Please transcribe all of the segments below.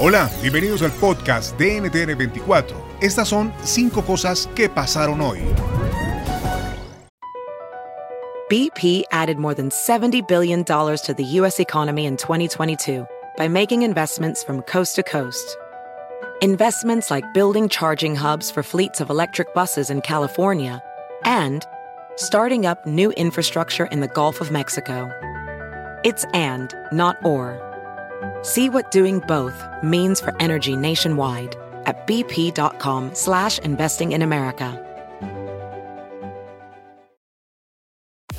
Hola, bienvenidos al podcast de NTN 24. Estas son cinco cosas que pasaron hoy. BP added more than $70 billion to the U.S. economy in 2022 by making investments from coast to coast. Investments like building charging hubs for fleets of electric buses in California and starting up new infrastructure in the Gulf of Mexico. It's and, not or. See what doing both means for energy nationwide at bp.com slash investing in America.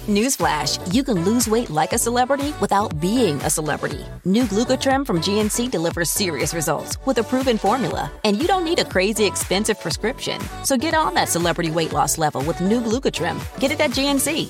Newsflash, you can lose weight like a celebrity without being a celebrity. New Glucotrim from GNC delivers serious results with a proven formula. And you don't need a crazy expensive prescription. So get on that celebrity weight loss level with new Glucotrim. Get it at GNC.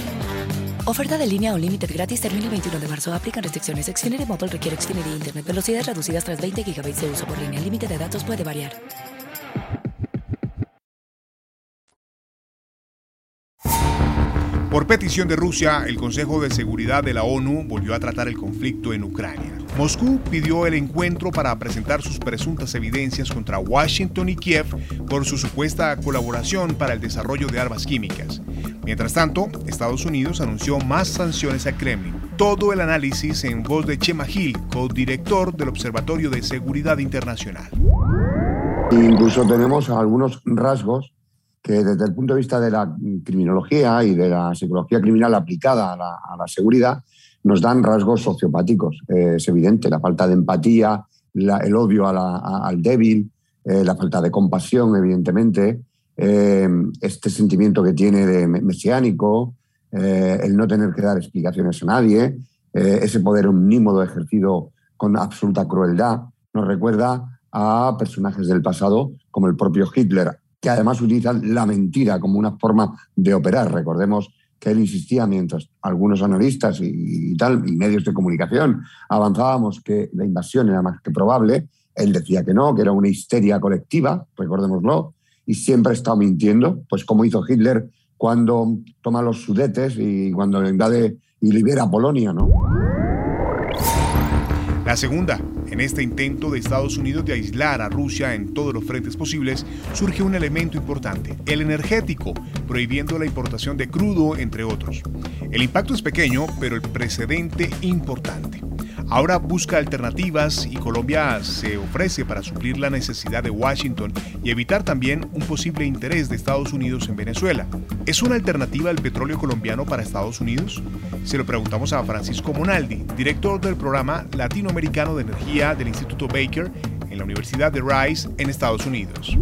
Oferta de línea Unlimited gratis termina el 21 de marzo. Aplican restricciones. Xfinity Mobile requiere Xfinity Internet. Velocidades reducidas tras 20 GB de uso por línea. El límite de datos puede variar. Por petición de Rusia, el Consejo de Seguridad de la ONU volvió a tratar el conflicto en Ucrania. Moscú pidió el encuentro para presentar sus presuntas evidencias contra Washington y Kiev por su supuesta colaboración para el desarrollo de armas químicas. Mientras tanto, Estados Unidos anunció más sanciones a Kremlin. Todo el análisis en voz de Chema Gil, co-director del Observatorio de Seguridad Internacional. Incluso tenemos algunos rasgos que desde el punto de vista de la criminología y de la psicología criminal aplicada a la, seguridad nos dan rasgos sociopáticos. es evidente, la falta de empatía, el odio al débil, eh, la falta de compasión, evidentemente, eh, este sentimiento que tiene de mesiánico, eh, el no tener que dar explicaciones a nadie, ese poder omnímodo ejercido con absoluta crueldad, nos recuerda a personajes del pasado como el propio Hitler, que además utilizan la mentira como una forma de operar. Recordemos que él insistía mientras algunos analistas y, tal, y medios de comunicación avanzábamos que la invasión era más que probable, él decía que no, que era una histeria colectiva, recordémoslo, y siempre ha estado mintiendo, pues como hizo Hitler cuando toma los sudetes y cuando invade y libera Polonia, ¿no? La segunda, en este intento de Estados Unidos de aislar a Rusia en todos los frentes posibles, surge un elemento importante, el energético, prohibiendo la importación de crudo, entre otros. El impacto es pequeño, pero el precedente importante. Ahora busca alternativas y Colombia se ofrece para suplir la necesidad de Washington y evitar también un posible interés de Estados Unidos en Venezuela. ¿Es una alternativa el petróleo colombiano para Estados Unidos? Se lo preguntamos a Francisco Monaldi, director del programa latinoamericano de energía del Instituto Baker en la Universidad de Rice en Estados Unidos.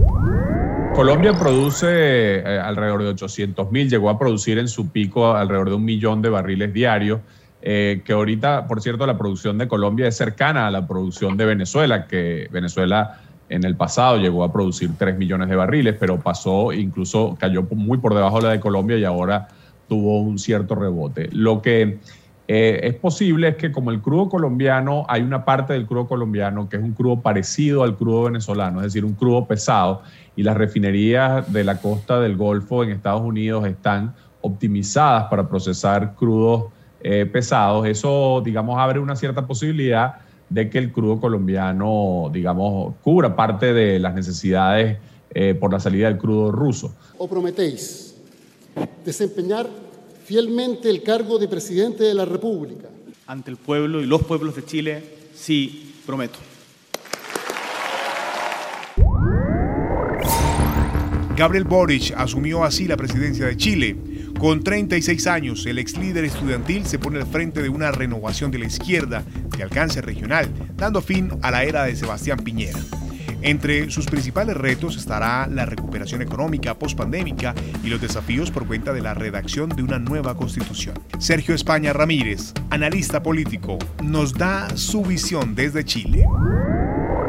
Colombia produce eh, alrededor de 800 mil, llegó a producir en su pico alrededor de un millón de barriles diarios, eh, que ahorita, por cierto, la producción de Colombia es cercana a la producción de Venezuela, que Venezuela en el pasado llegó a producir 3 millones de barriles, pero pasó, incluso cayó muy por debajo de la de Colombia y ahora tuvo un cierto rebote. Lo que eh, es posible es que como el crudo colombiano, hay una parte del crudo colombiano que es un crudo parecido al crudo venezolano, es decir, un crudo pesado, y las refinerías de la costa del Golfo en Estados Unidos están optimizadas para procesar crudos eh, pesados. Eso, digamos, abre una cierta posibilidad de que el crudo colombiano, digamos, cubra parte de las necesidades eh, por la salida del crudo ruso. ¿O prometéis desempeñar fielmente el cargo de presidente de la República. Ante el pueblo y los pueblos de Chile, sí, prometo. Gabriel Boric asumió así la presidencia de Chile. Con 36 años, el ex líder estudiantil se pone al frente de una renovación de la izquierda de alcance regional, dando fin a la era de Sebastián Piñera. Entre sus principales retos estará la recuperación económica pospandémica y los desafíos por cuenta de la redacción de una nueva constitución. Sergio España Ramírez, analista político, nos da su visión desde Chile.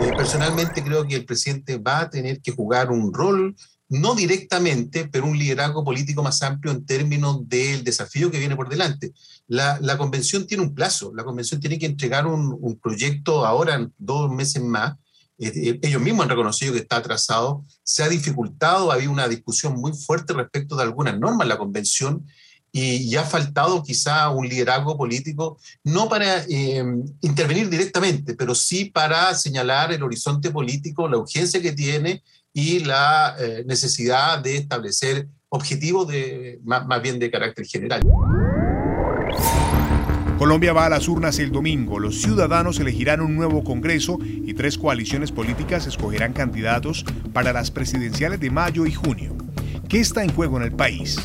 Eh, personalmente creo que el presidente va a tener que jugar un rol no directamente, pero un liderazgo político más amplio en términos del desafío que viene por delante. La, convención tiene un plazo, la convención tiene que entregar un, proyecto ahora, en dos meses más, eh, ellos mismos han reconocido que está atrasado, se ha dificultado, había una discusión muy fuerte respecto de algunas normas en la convención y, ha faltado quizá un liderazgo político, no para eh, intervenir directamente, pero sí para señalar el horizonte político, la urgencia que tiene y la eh, necesidad de establecer objetivos de, más bien de carácter general. Colombia va a las urnas el domingo. Los ciudadanos elegirán un nuevo Congreso y tres coaliciones políticas escogerán candidatos para las presidenciales de mayo y junio. ¿Qué está en juego en el país?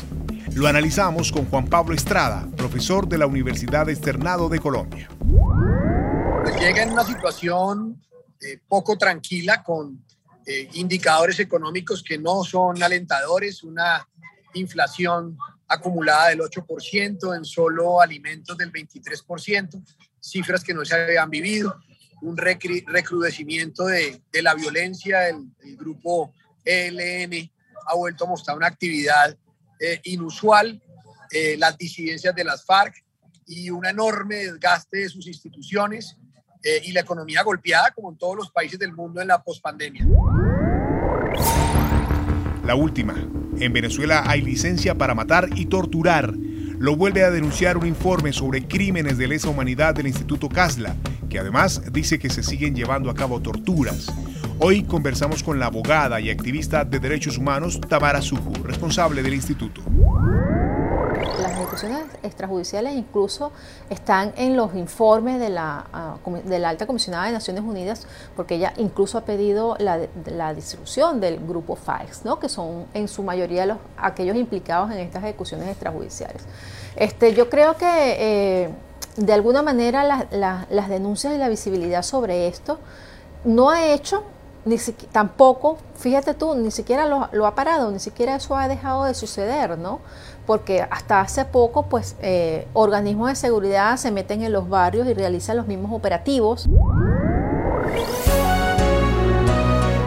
Lo analizamos con Juan Pablo Estrada, profesor de la Universidad Externado de Colombia. Llega en una situación eh, poco tranquila con eh, indicadores económicos que no son alentadores, una inflación acumulada del 8%, en solo alimentos del 23%, cifras que no se habían vivido, un recrudecimiento de, de la violencia, el, grupo ELN ha vuelto a mostrar una actividad eh, inusual, eh, las disidencias de las FARC y un enorme desgaste de sus instituciones eh, y la economía golpeada como en todos los países del mundo en la pospandemia. La última, en Venezuela hay licencia para matar y torturar. Lo vuelve a denunciar un informe sobre crímenes de lesa humanidad del Instituto Casla, que además dice que se siguen llevando a cabo torturas. Hoy conversamos con la abogada y activista de derechos humanos Tamara Suju, responsable del instituto ejecuciones extrajudiciales incluso están en los informes de la, ah, de la alta comisionada de Naciones Unidas, porque ella incluso ha pedido la, la disolución del grupo FAEX, ¿no? que son en su mayoría los, aquellos implicados en estas ejecuciones extrajudiciales. Este, yo creo que eh, de alguna manera las denuncias y la visibilidad sobre esto no ha hecho ni tampoco, fíjate tú, ni siquiera lo, lo, ha parado, ni siquiera eso ha dejado de suceder, ¿no? Porque hasta hace poco pues eh, organismos de seguridad se meten en los barrios y realizan los mismos operativos.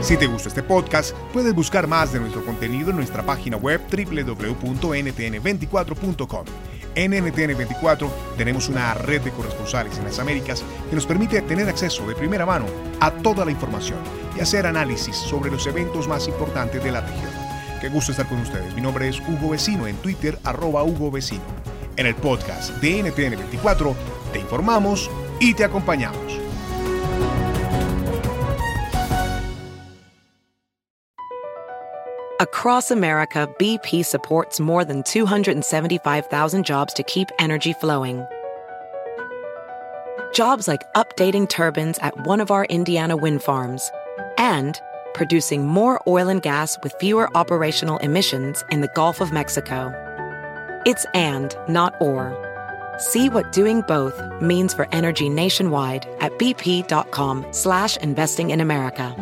Si te gusta este podcast, puedes buscar más de nuestro contenido en nuestra página web www.ntn24.com. En NTN24 tenemos una red de corresponsales en las Américas que nos permite tener acceso de primera mano a toda la información y hacer análisis sobre los eventos más importantes de la región. Qué gusto estar con ustedes. Mi nombre es Hugo Vecino en Twitter, arroba Hugo Vecino. En el podcast de NTN 24 te informamos y te acompañamos. Across America, BP supports more than 275,000 jobs to keep energy flowing. Jobs like updating turbines at one of our Indiana wind farms and producing more oil and gas with fewer operational emissions in the Gulf of Mexico. It's and, not or. See what doing both means for energy nationwide at bp.com slash investing in America.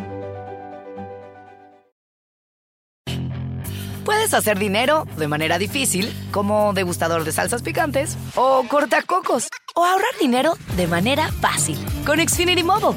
Puedes hacer dinero de manera difícil, como degustador de salsas picantes, o cortacocos, o ahorrar dinero de manera fácil con Xfinity Mobile.